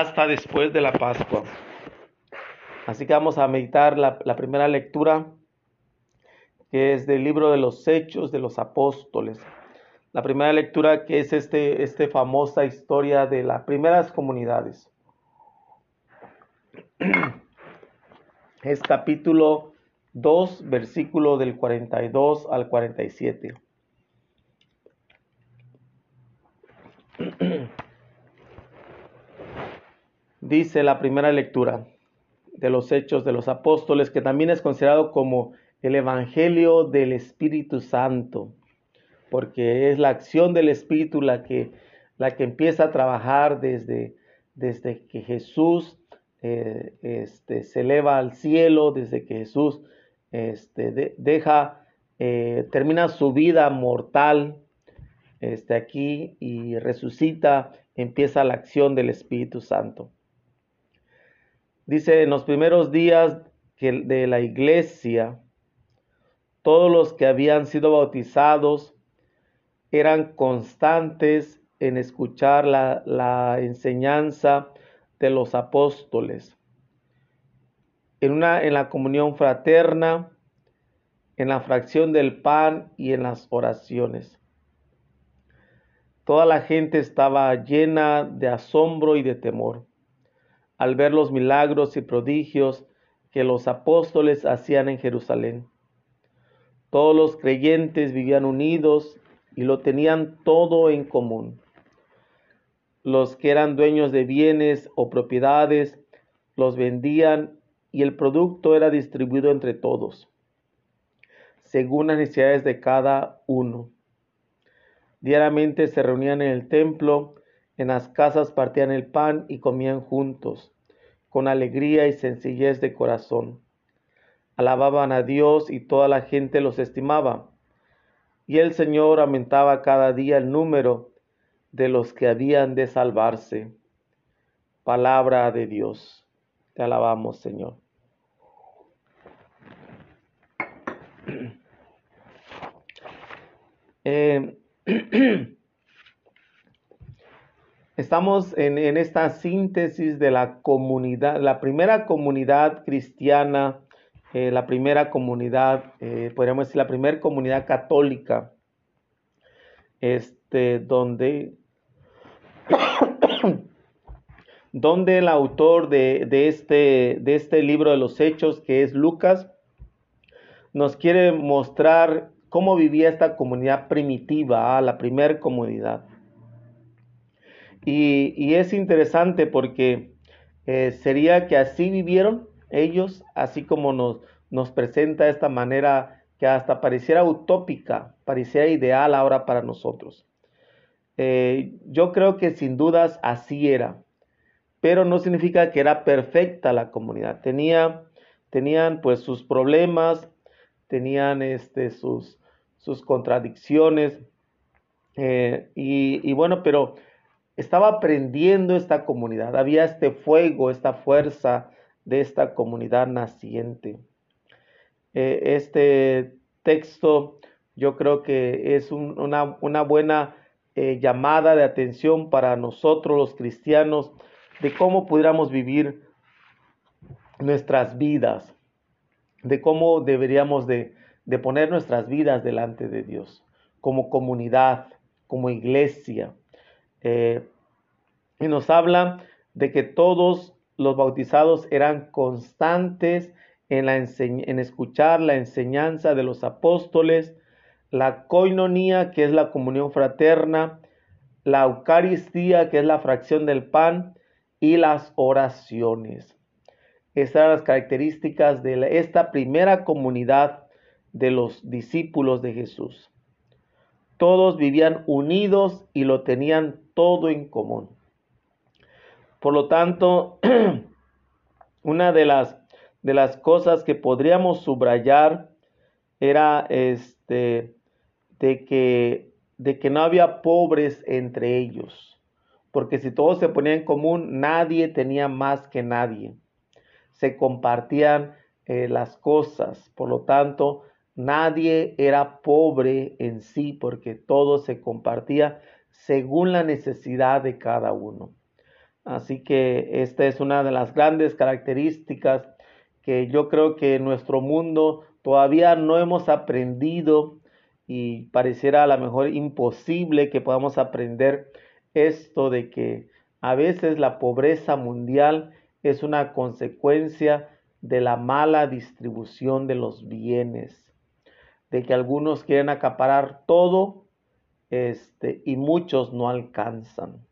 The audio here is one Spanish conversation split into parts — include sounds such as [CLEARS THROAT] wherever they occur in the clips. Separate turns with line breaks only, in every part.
hasta después de la Pascua. Así que vamos a meditar la, primera lectura, que es del libro de los Hechos de los Apóstoles. La primera lectura que es este, este famosa historia de las primeras comunidades. [CLEARS THROAT] Es capítulo 2, versículo del 42 al 47. [CLEARS THROAT] Dice la primera lectura de los Hechos de los Apóstoles, que también es considerado como el Evangelio del Espíritu Santo, porque es la acción del Espíritu la que, la que empieza a trabajar desde, desde que Jesús eh, este, se eleva al cielo, desde que Jesús este, deja, eh, termina su vida mortal este, aquí y resucita, empieza la acción del Espíritu Santo. Dice, en los primeros días de la iglesia, todos los que habían sido bautizados eran constantes en escuchar la, enseñanza de los apóstoles, en, una, en la comunión fraterna, en la fracción del pan y en las oraciones. Toda la gente estaba llena de asombro y de temor al ver los milagros y prodigios que los apóstoles hacían en Jerusalén. Todos los creyentes vivían unidos y lo tenían todo en común. Los que eran dueños de bienes o propiedades los vendían y el producto era distribuido entre todos, según las necesidades de cada uno. Diariamente se reunían en el templo, en las casas partían el pan y comían juntos, con alegría y sencillez de corazón. Alababan a Dios y toda la gente los estimaba. Y el Señor aumentaba cada día el número de los que habían de salvarse. Palabra de Dios. Te alabamos, Señor. [CLEARS THROAT] Eh, [CLEARS THROAT] Estamos en, esta síntesis de la comunidad, la primera comunidad cristiana, eh, la primera comunidad, eh, podríamos decir, la primera comunidad católica, este, donde, [COUGHS] donde el autor de, este, de este libro de los Hechos, que es Lucas, nos quiere mostrar cómo vivía esta comunidad primitiva, ah, la primera comunidad. Y, es interesante porque eh, sería que así vivieron ellos, así como nos, nos presenta esta manera que hasta pareciera utópica, pareciera ideal ahora para nosotros. Eh, yo creo que sin dudas así era, pero no significa que era perfecta la comunidad. Tenía, tenían pues sus problemas, tenían este, sus, sus contradicciones. Eh, y, bueno, pero estaba aprendiendo esta comunidad, había este fuego, esta fuerza de esta comunidad naciente. Eh, este texto yo creo que es una, buena eh, llamada de atención para nosotros los cristianos de cómo pudiéramos vivir nuestras vidas, de cómo deberíamos de de poner nuestras vidas delante de Dios, como comunidad, como iglesia. Eh, y nos habla de que todos los bautizados eran constantes en, escuchar la enseñanza de los apóstoles, la coinonía, que es la comunión fraterna, la Eucaristía, que es la fracción del pan, y las oraciones. Estas eran las características de esta primera comunidad de los discípulos de Jesús. Todos vivían unidos y lo tenían todo en común. Por lo tanto, [CLEARS THROAT] una de las, de las cosas que podríamos subrayar era este, de, que, de que no había pobres entre ellos. Porque si todos se ponían en común, nadie tenía más que nadie. Se compartían eh, las cosas. Por lo tanto, Nadie era pobre en sí porque todo se compartía según la necesidad de cada uno. Así que esta es una de las grandes características que yo creo que en nuestro mundo todavía no hemos aprendido y pareciera a lo mejor imposible que podamos aprender esto de que a veces la pobreza mundial es una consecuencia de la mala distribución de los bienes, de que algunos quieren acaparar todo este, y muchos no alcanzan.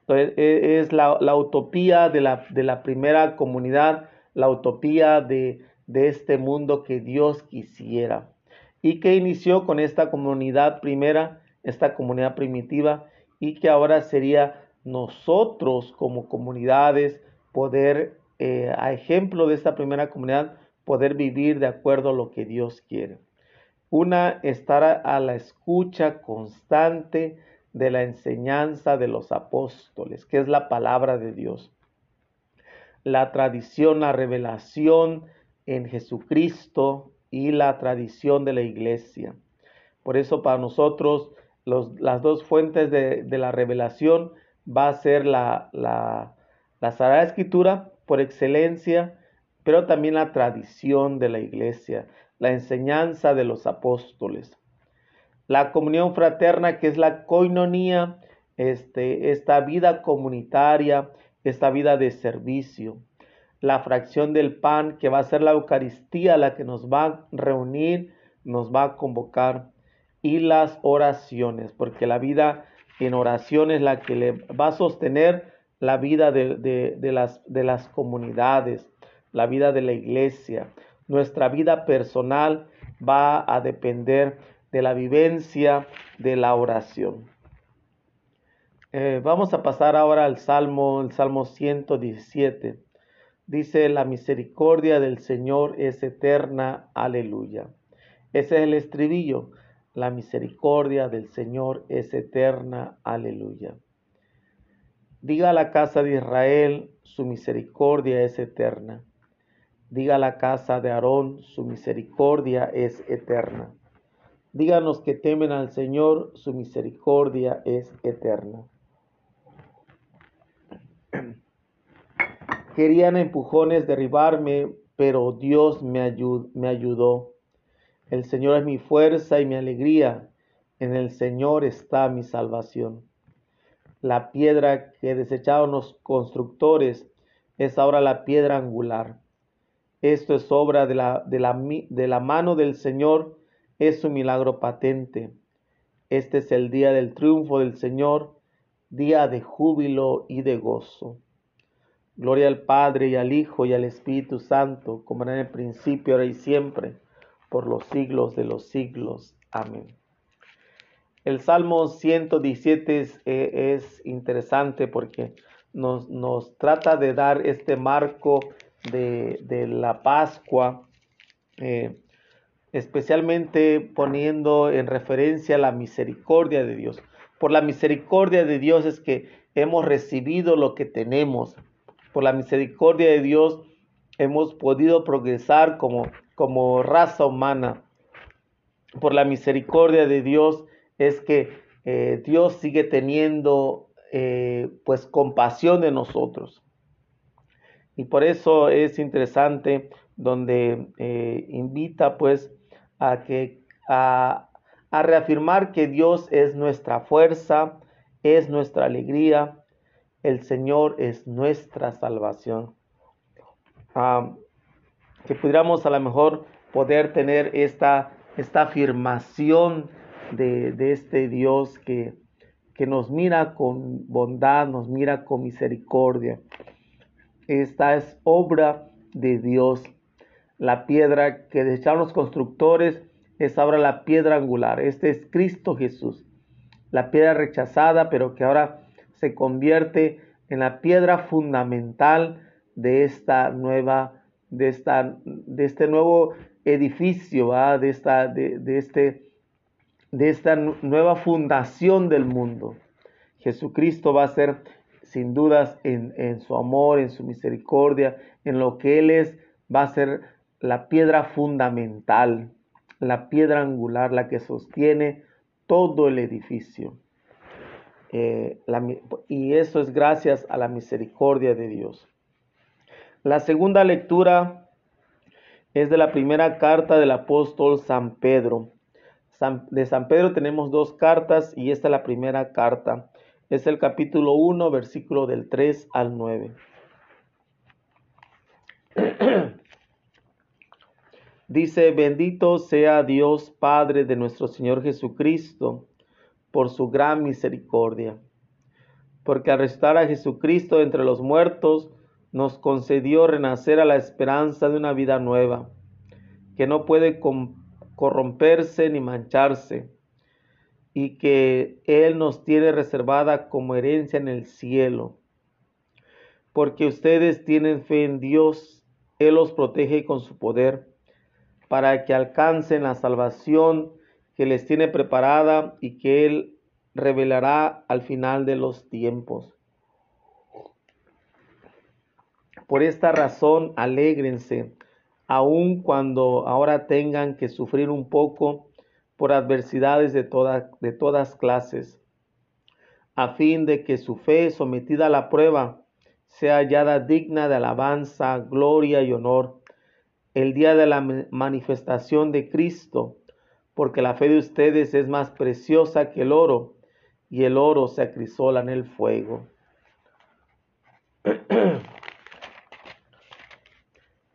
Entonces, e, es la, utopía de la, de la, primera comunidad, la utopía de, de este mundo que Dios quisiera y que inició con esta comunidad primera, esta comunidad primitiva y que ahora sería nosotros como comunidades poder, eh, a ejemplo de esta primera comunidad, poder vivir de acuerdo a lo que Dios quiere. Una, estar a la escucha constante de la enseñanza de los apóstoles, que es la palabra de Dios. La tradición, la revelación en Jesucristo y la tradición de la iglesia. Por eso para nosotros las dos fuentes de, la revelación va a ser la, Sagrada Escritura por excelencia, pero también la tradición de la iglesia, la enseñanza de los apóstoles. La comunión fraterna, que es la coinonía, este, esta vida comunitaria, esta vida de servicio. La fracción del pan, que va a ser la Eucaristía, la que nos va a reunir, nos va a convocar. Y las oraciones, porque la vida en oración es la que va a sostener la vida de, las, de las comunidades, la vida de la iglesia. Nuestra vida personal va a depender de la vivencia de la oración. Eh, vamos a pasar ahora al Salmo, el Salmo 117. Dice, la misericordia del Señor es eterna, aleluya. Ese es el estribillo. La misericordia del Señor es eterna, aleluya. Diga a la casa de Israel, su misericordia es eterna. Diga la casa de Aarón, su misericordia es eterna. Díganos que temen al Señor, su misericordia es eterna. [CLEARS THROAT] Querían empujones derribarme, pero Dios me, me ayudó. El Señor es mi fuerza y mi alegría. En el Señor está mi salvación. La piedra que desecharon los constructores es ahora la piedra angular. Esto es obra de la, de la, de la mano del Señor, es un milagro patente. Este es el día del triunfo del Señor, día de júbilo y de gozo. Gloria al Padre y al Hijo y al Espíritu Santo, como era en el principio, ahora y siempre, por los siglos de los siglos. Amén. El Salmo 117 eh, es, interesante porque nos, nos, trata de dar este marco de, la Pascua, eh, especialmente poniendo en referencia la misericordia de Dios. Por la misericordia de Dios es que hemos recibido lo que tenemos. Por la misericordia de Dios hemos podido progresar como, como raza humana. Por la misericordia de Dios es que eh, Dios sigue teniendo eh, pues compasión de nosotros. Y por eso es interesante donde eh, invita pues a que a, reafirmar que Dios es nuestra fuerza, es nuestra alegría, el Señor es nuestra salvación. Ah, que pudiéramos a lo mejor poder tener esta, esta afirmación de, este Dios que, que nos mira con bondad, nos mira con misericordia. Esta es obra de Dios. La piedra que desecharon los constructores es ahora la piedra angular. Este es Cristo Jesús. La piedra rechazada, pero que ahora se convierte en la piedra fundamental de esta nueva, de esta, de este nuevo edificio, de esta, de, de este de esta nueva fundación del mundo. Jesucristo va a ser sin dudas en, su amor, en su misericordia, en lo que Él es, va a ser la piedra fundamental, la piedra angular, la que sostiene todo el edificio. eh, y eso es gracias a la misericordia de Dios. La segunda lectura es de la primera carta del apóstol San Pedro. de San Pedro tenemos dos cartas y esta es la primera carta. Es el capítulo 1, versículo del 3 al 9. [CLEARS THROAT] Dice, bendito sea Dios Padre de nuestro Señor Jesucristo, por su gran misericordia. Porque al restar a Jesucristo entre los muertos, nos concedió renacer a la esperanza de una vida nueva, que no puede corromperse ni mancharse, y que Él nos tiene reservada como herencia en el cielo. Porque ustedes tienen fe en Dios, Él los protege con su poder para que alcancen la salvación que les tiene preparada y que Él revelará al final de los tiempos. Por esta razón, alégrense, aun cuando ahora tengan que sufrir un poco por adversidades de, de todas clases, a fin de que su fe sometida a la prueba sea hallada digna de alabanza, gloria y honor el día de la manifestación de Cristo, porque la fe de ustedes es más preciosa que el oro, y el oro se acrisola en el fuego. [CLEARS THROAT]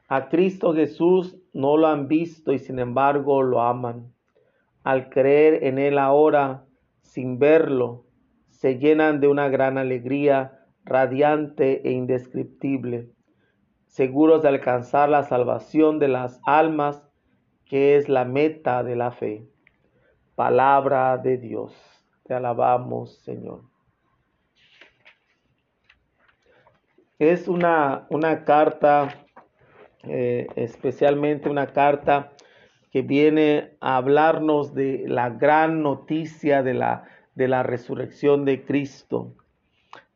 A Cristo Jesús no lo han visto y sin embargo lo aman. Al creer en Él ahora, sin verlo, se llenan de una gran alegría radiante e indescriptible seguros de alcanzar la salvación de las almas, que es la meta de la fe. Palabra de Dios. Te alabamos, Señor. Es una, una carta, eh, especialmente una carta que viene a hablarnos de la gran noticia de la, de la resurrección de Cristo.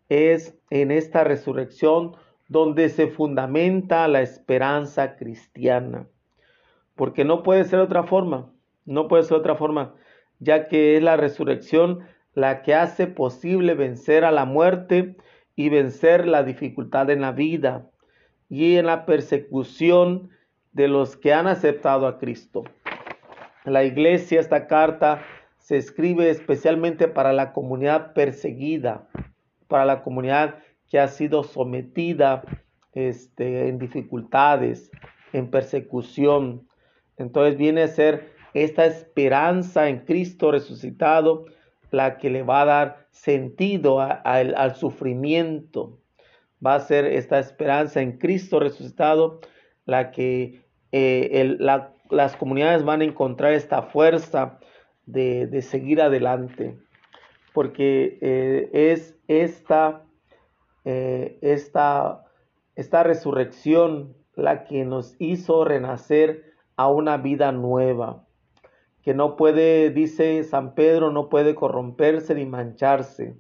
Es en esta resurrección donde se fundamenta la esperanza cristiana. Porque no puede ser otra forma, no puede ser otra forma, ya que es la resurrección la que hace posible vencer a la muerte y vencer la dificultad en la vida y en la persecución de los que han aceptado a Cristo. La iglesia, esta carta se escribe especialmente para la comunidad perseguida, para la comunidad que ha sido sometida este, en dificultades, en persecución. Entonces viene a ser esta esperanza en Cristo resucitado la que le va a dar sentido al sufrimiento. Va a ser esta esperanza en Cristo resucitado la que eh, las comunidades van a encontrar esta fuerza de, seguir adelante. Porque eh, es esta eh, esta, esta resurrección la que nos hizo renacer a una vida nueva, que no puede, dice San Pedro, no puede corromperse ni mancharse,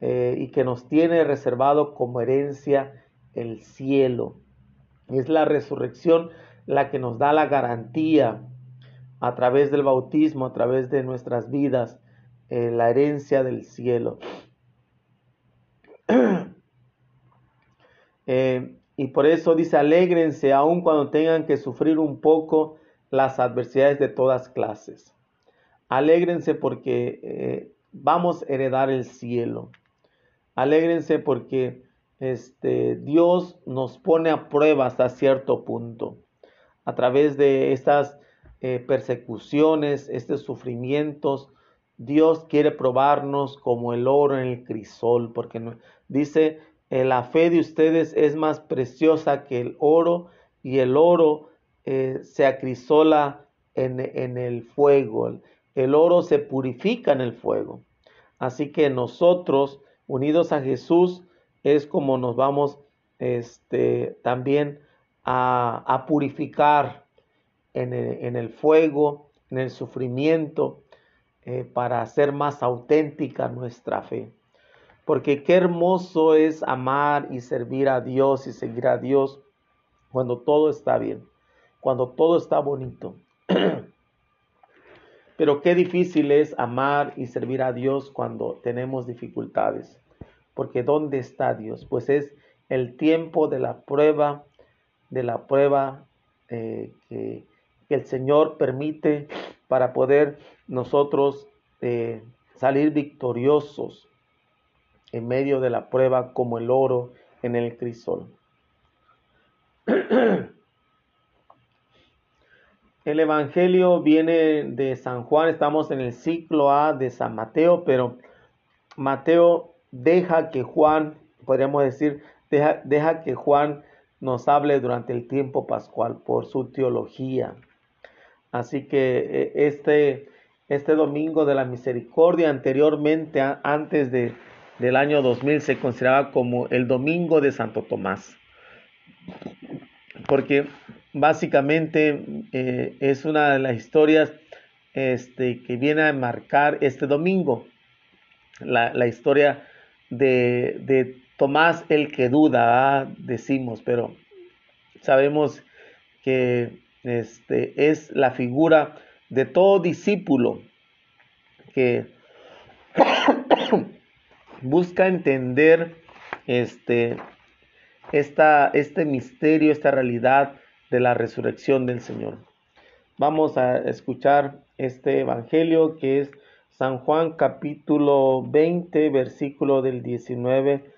y que nos tiene reservado como herencia el cielo. Es la resurrección la que nos da la garantía a través del bautismo, a través de nuestras vidas, eh, la herencia del cielo. [CLEARS THROAT] Eh, y por eso dice, alégrense aun cuando tengan que sufrir un poco las adversidades de todas clases. Alégrense porque eh, vamos a heredar el cielo. Alégrense porque este, Dios nos pone a prueba hasta cierto punto. A través de estas eh, persecuciones, estos sufrimientos, Dios quiere probarnos como el oro en el crisol, porque dice eh, la fe de ustedes es más preciosa que el oro y el oro eh, se acrisola en, en, el fuego. El oro se purifica en el fuego. Así que nosotros, unidos a Jesús, es como nos vamos este, también a, purificar en el, en el, fuego, en el sufrimiento, eh, para hacer más auténtica nuestra fe porque qué hermoso es amar y servir a Dios y seguir a Dios cuando todo está bien, cuando todo está bonito. [CLEARS THROAT] Pero qué difícil es amar y servir a Dios cuando tenemos dificultades. Porque ¿dónde está Dios? Pues es el tiempo de la prueba, de la prueba eh, que, el Señor permite para poder nosotros eh, salir victoriosos en medio de la prueba como el oro en el crisol. [CLEARS THROAT] El Evangelio viene de San Juan, estamos en el ciclo A de San Mateo, pero Mateo deja que Juan, podríamos decir, deja, deja que Juan nos hable durante el tiempo pascual por su teología. Así que eh, este, este domingo de la misericordia, anteriormente, antes de, del año 2000, se consideraba como el domingo de Santo Tomás. Porque básicamente eh, es una de las historias este, que viene a marcar este domingo. La, historia de, Tomás el que duda, ¿ah? decimos, pero sabemos que este, es la figura de todo discípulo que [COUGHS] busca entender este, esta, este misterio, esta realidad de la resurrección del Señor. Vamos a escuchar este Evangelio que es San Juan capítulo 20, versículo del 19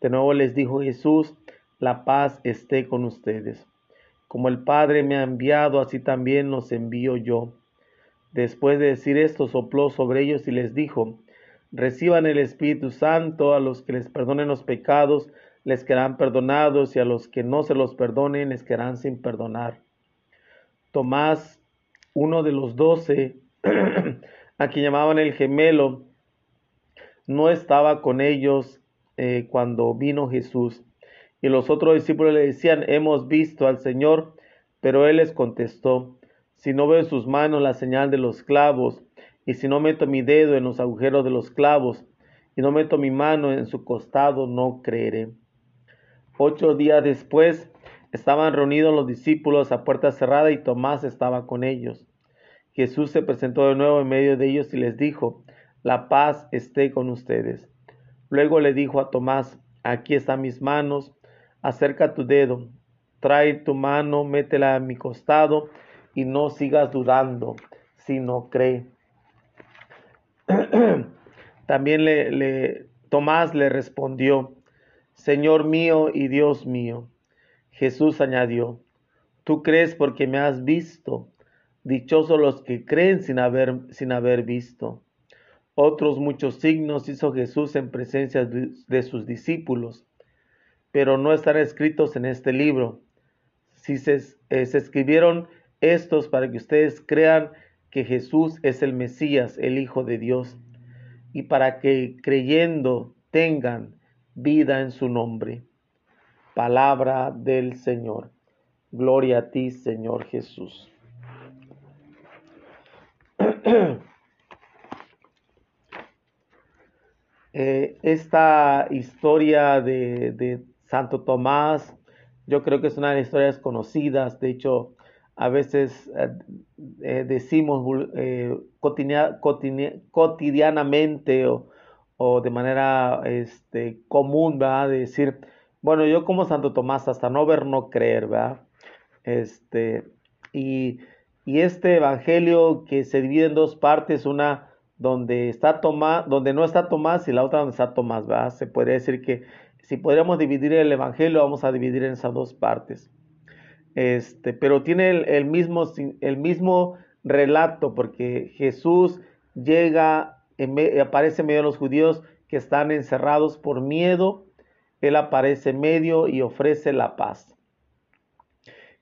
De nuevo les dijo Jesús, la paz esté con ustedes. Como el Padre me ha enviado, así también los envío yo. Después de decir esto, sopló sobre ellos y les dijo, reciban el Espíritu Santo, a los que les perdonen los pecados, les quedarán perdonados y a los que no se los perdonen les quedarán sin perdonar. Tomás, uno de los doce, [CLEARS THROAT] a quien llamaban el gemelo, no estaba con ellos eh, cuando vino Jesús. Y los otros discípulos le decían, hemos visto al Señor, pero él les contestó, si no veo en sus manos la señal de los clavos, y si no meto mi dedo en los agujeros de los clavos, y no meto mi mano en su costado, no creeré. Ocho días después estaban reunidos los discípulos a puerta cerrada y Tomás estaba con ellos. Jesús se presentó de nuevo en medio de ellos y les dijo, la paz esté con ustedes. Luego le dijo a Tomás, aquí están mis manos, acerca tu dedo, trae tu mano, métela a mi costado y no sigas dudando, sino cree. [CLEARS THROAT] También le, le, Tomás le respondió, Señor mío y Dios mío. Jesús añadió, Tú crees porque me has visto. Dichosos los que creen sin haber, sin haber visto. Otros muchos signos hizo Jesús en presencia de sus discípulos, pero no están escritos en este libro. Si se, eh, se escribieron estos para que ustedes crean que Jesús es el Mesías, el Hijo de Dios, y para que creyendo tengan vida en su nombre. Palabra del Señor. Gloria a ti, Señor Jesús. [CLEARS THROAT] Eh, esta historia de, Santo Tomás, yo creo que es una de las historias conocidas. De hecho, a veces eh, eh, decimos cotidianamente o, o de manera este, común, ¿verdad? De decir, bueno, yo como Santo Tomás, hasta no ver, no creer, ¿verdad? Este, y, este evangelio que se divide en dos partes, una donde está donde no está Tomás y la otra donde está Tomás, ¿verdad? Se podría decir que si podríamos dividir el evangelio, vamos a dividir en esas dos partes. Este, pero tiene el, mismo, el mismo relato, porque Jesús llega aparece en medio de los judíos que están encerrados por miedo. Él aparece medio y ofrece la paz.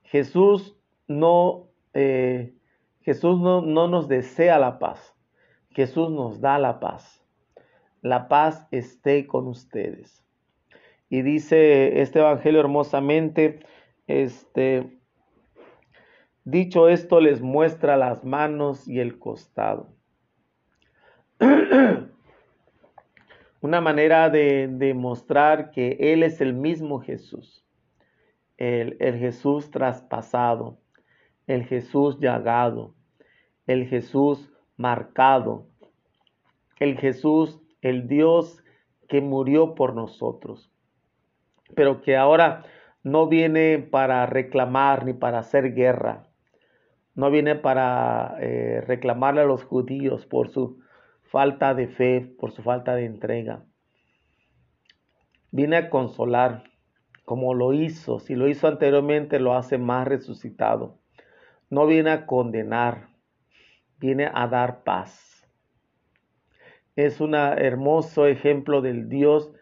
Jesús no, eh, Jesús no, no nos desea la paz. Jesús nos da la paz. La paz esté con ustedes. Y dice este evangelio hermosamente, este, dicho esto les muestra las manos y el costado. [CLEARS THROAT] Una manera de demostrar que Él es el mismo Jesús, el, el Jesús traspasado, el Jesús llagado, el Jesús marcado, el Jesús, el Dios que murió por nosotros, pero que ahora no viene para reclamar ni para hacer guerra, no viene para eh, reclamarle a los judíos por su falta de fe, por su falta de entrega. Viene a consolar, como lo hizo, si lo hizo anteriormente, lo hace más resucitado. No viene a condenar, viene a dar paz. Es un hermoso ejemplo del Dios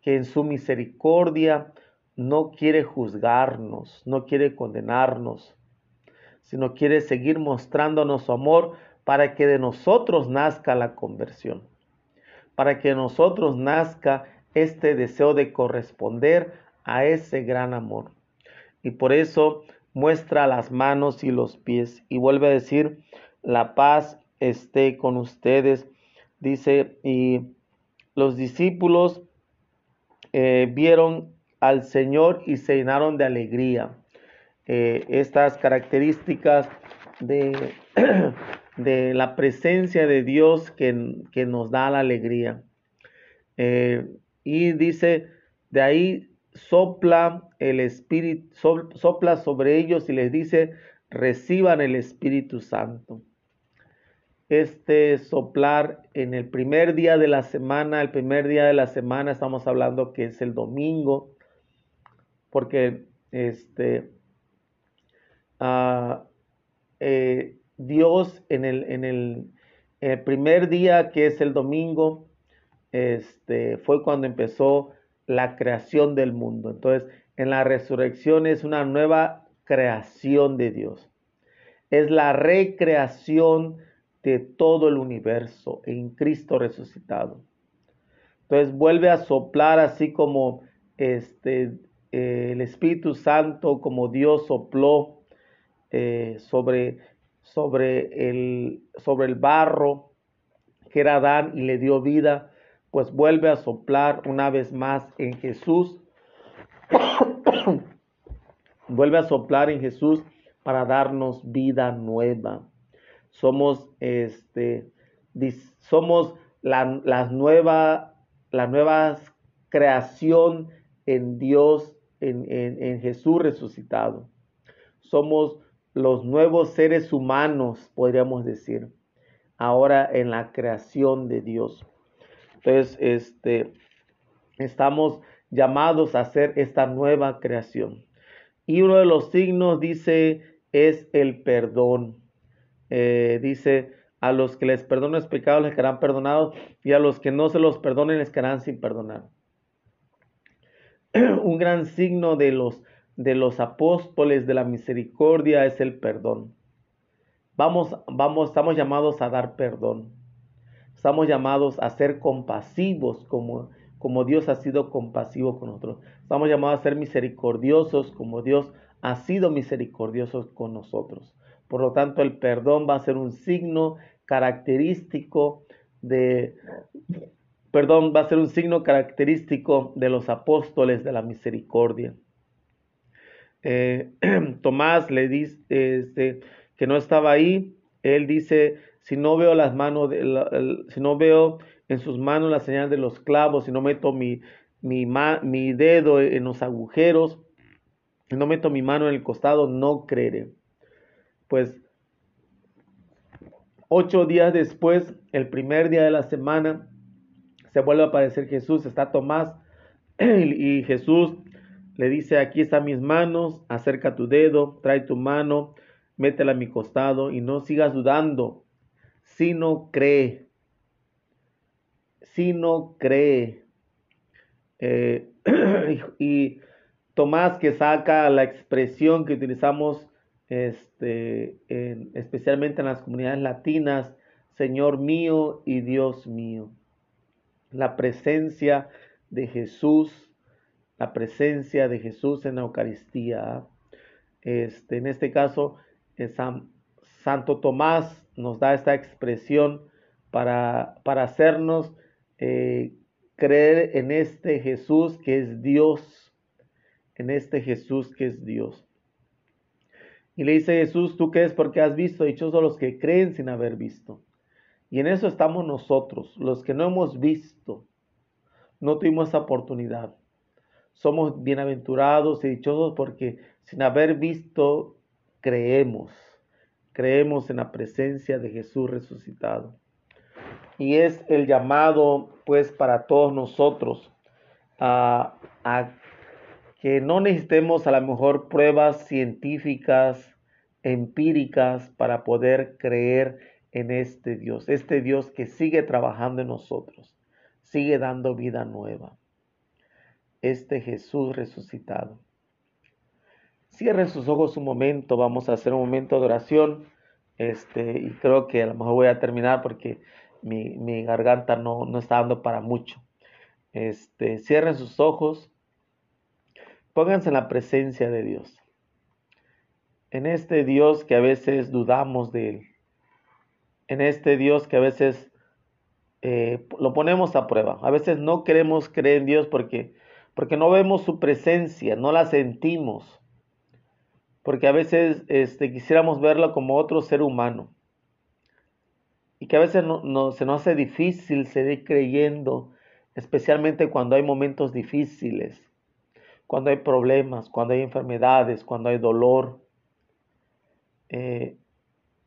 que en su misericordia no quiere juzgarnos, no quiere condenarnos, sino quiere seguir mostrándonos su amor para que de nosotros nazca la conversión, para que de nosotros nazca este deseo de corresponder a ese gran amor. Y por eso muestra las manos y los pies y vuelve a decir, la paz esté con ustedes. Dice, y los discípulos eh, vieron al Señor y se llenaron de alegría. Eh, estas características de [CLEARS THROAT] de la presencia de Dios que, nos da la alegría. Eh, y dice, de ahí sopla el Espíritu, sopla sobre ellos y les dice, reciban el Espíritu Santo. Este soplar en el primer día de la semana, el primer día de la semana estamos hablando que es el domingo, porque este, uh, Dios en el, en el, primer día, que es el domingo, este, fue cuando empezó la creación del mundo. Entonces, en la resurrección es una nueva creación de Dios. Es la recreación de todo el universo en Cristo resucitado. Entonces vuelve a soplar así como este, el Espíritu Santo, como Dios sopló eh, sobre sobre el, sobre el barro que era Adán y le dio vida, pues vuelve a soplar una vez más en Jesús. [COUGHS] vuelve a soplar en Jesús para darnos vida nueva. Somos este somos la, la nueva la nueva creación en Dios en, en, en Jesús resucitado. Somos los nuevos seres humanos, podríamos decir, ahora en la creación de Dios. Entonces, este, estamos llamados a hacer esta nueva creación. Y uno de los signos dice es el perdón. Eh, dice, a los que les perdonen los pecados les quedarán perdonados y a los que no se los perdonen les quedarán sin perdonar. [CLEARS THROAT] Un gran signo de los de los apóstoles de la misericordia es el perdón. Vamos, vamos, estamos llamados a dar perdón. Estamos llamados a ser compasivos como, como Dios ha sido compasivo con nosotros. Estamos llamados a ser misericordiosos como Dios ha sido misericordioso con nosotros. Por lo tanto, el perdón va a ser un signo característico de, perdón, va a ser un signo característico de los apóstoles de la misericordia. Eh, [CLEARS THROAT] Tomás le dice este, que no estaba ahí. Él dice, si no veo las manos, de si no veo en sus manos la señal de los clavos, si no meto mi, mi, mi dedo en los agujeros, si no meto mi mano en el costado, no creeré. Pues ocho días después, el primer día de la semana, se vuelve a aparecer Jesús, está Tomás [CLEARS THROAT] y Jesús le dice, aquí están mis manos, acerca tu dedo, trae tu mano, métela a mi costado y no sigas dudando, sino cree, sino cree. Eh, [CLEARS THROAT] y Tomás que saca la expresión que utilizamos este, especialmente en las comunidades latinas, Señor mío y Dios mío. La presencia de Jesús, la presencia de Jesús en la Eucaristía. Este, en este caso, San, Santo Tomás nos da esta expresión para, para hacernos eh, creer en este Jesús que es Dios, en este Jesús que es Dios. Y le dice Jesús, ¿tú crees porque has visto? Dichosos los que creen sin haber visto. Y en eso estamos nosotros, los que no hemos visto, no tuvimos esa oportunidad. Somos bienaventurados y dichosos porque sin haber visto, creemos. Creemos en la presencia de Jesús resucitado. Y es el llamado, pues, para todos nosotros a, a que no necesitemos a lo mejor pruebas científicas, empíricas para poder creer en este Dios, este Dios que sigue trabajando en nosotros, sigue dando vida nueva. Este Jesús resucitado. Cierren sus ojos un momento, vamos a hacer un momento de oración. Este, y creo que a lo mejor voy a terminar porque mi, garganta no, no está dando para mucho. Este, cierren sus ojos Pónganse en la presencia de Dios. En este Dios que a veces dudamos de Él. En este Dios que a veces eh, lo ponemos a prueba. A veces no queremos creer en Dios porque, porque no vemos su presencia, no la sentimos. Porque a veces este, quisiéramos verlo como otro ser humano. Y que a veces no, se nos hace difícil seguir creyendo, especialmente cuando hay momentos difíciles cuando hay problemas, cuando hay enfermedades, cuando hay dolor. Eh,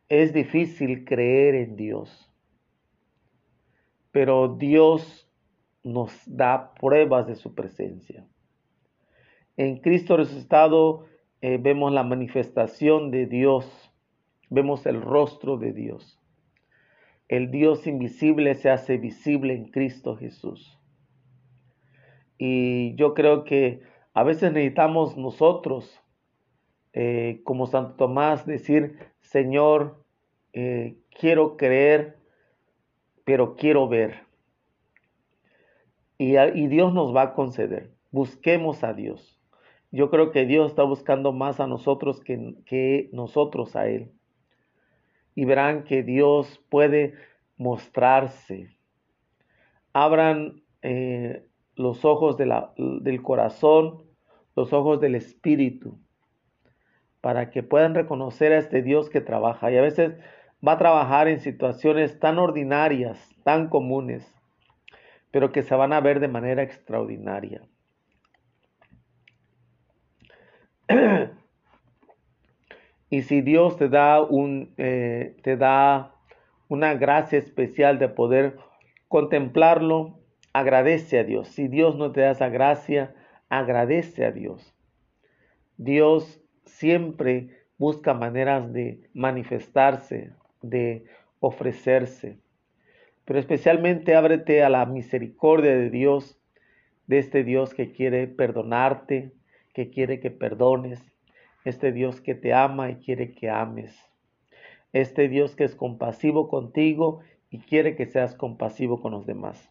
es difícil creer en Dios, pero Dios nos da pruebas de su presencia. En Cristo resucitado eh, vemos la manifestación de Dios, vemos el rostro de Dios. El Dios invisible se hace visible en Cristo Jesús. Y yo creo que a veces necesitamos nosotros, eh, como Santo Tomás, decir, Señor, eh, quiero creer, pero quiero ver. Y, Dios nos va a conceder. Busquemos a Dios. Yo creo que Dios está buscando más a nosotros que, que nosotros a Él. Y verán que Dios puede mostrarse. Abran eh, los ojos del corazón, los ojos del espíritu, para que puedan reconocer a este Dios que trabaja. Y a veces va a trabajar en situaciones tan ordinarias, tan comunes, pero que se van a ver de manera extraordinaria. [CLEARS THROAT] y si Dios te da, un, eh, te da una gracia especial de poder contemplarlo, agradece a Dios. Si Dios no te da esa gracia, agradece a Dios. Dios siempre busca maneras de manifestarse, de ofrecerse. Pero especialmente ábrete a la misericordia de Dios, de este Dios que quiere perdonarte, que quiere que perdones, este Dios que te ama y quiere que ames, este Dios que es compasivo contigo y quiere que seas compasivo con los demás.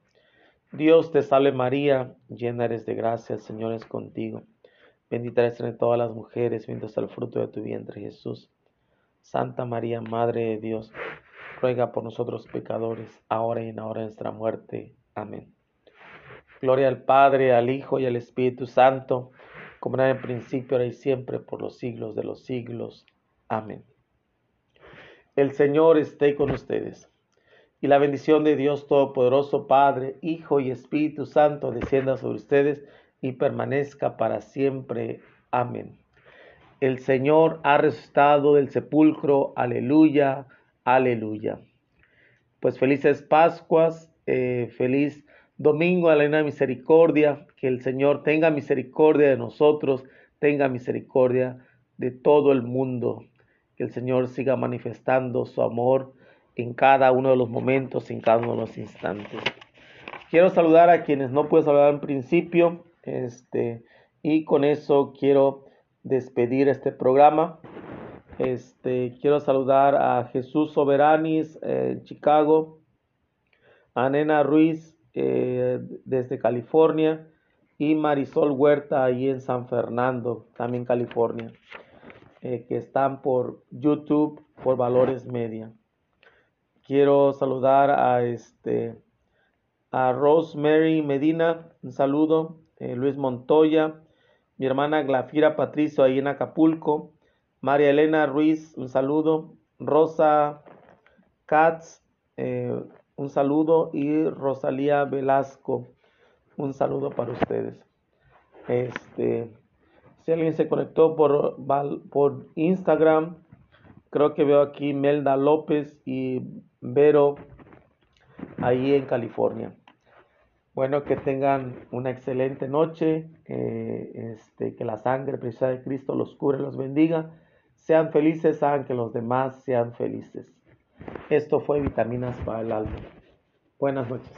Dios te salve María, llena eres de gracia, el Señor es contigo. Bendita eres entre todas las mujeres, bendito es el fruto de tu vientre Jesús. Santa María, Madre de Dios, ruega por nosotros pecadores, ahora y en la hora de nuestra muerte. Amén. Gloria al Padre, al Hijo y al Espíritu Santo, como era en el principio, ahora y siempre, por los siglos de los siglos. Amén. El Señor esté con ustedes y la bendición de Dios Todopoderoso, Padre, Hijo y Espíritu Santo, descienda sobre ustedes y permanezca para siempre. Amén. El Señor ha resucitado del sepulcro. Aleluya, aleluya. Pues felices Pascuas. Eh, feliz domingo a la Misericordia. Que el Señor tenga misericordia de nosotros, tenga misericordia de todo el mundo. Que el Señor siga manifestando su amor en cada uno de los momentos, en cada uno de los instantes. Quiero saludar a quienes no puedo saludar en principio, este, y con eso quiero despedir este programa. Este, quiero saludar a Jesús Soberanis eh, en Chicago, a Nena Ruiz eh, desde California y Marisol Huerta ahí en San Fernando, también California, eh, que están por YouTube por Valores Media. Quiero saludar a este a Rosemary Medina, un saludo, Luis Montoya, mi hermana Glafira Patricio ahí en Acapulco, María Elena Ruiz, un saludo. Rosa Katz, eh, un saludo. Y Rosalía Velasco, un saludo para ustedes. Este, si alguien se conectó por, por Instagram, creo que veo aquí Melda López y Vero ahí en California. Bueno, que tengan una excelente noche, este, que la sangre preciosa de Cristo los cure, los bendiga sean felices, hagan que los demás sean felices. Esto fue Vitaminas para el Alma. Buenas noches.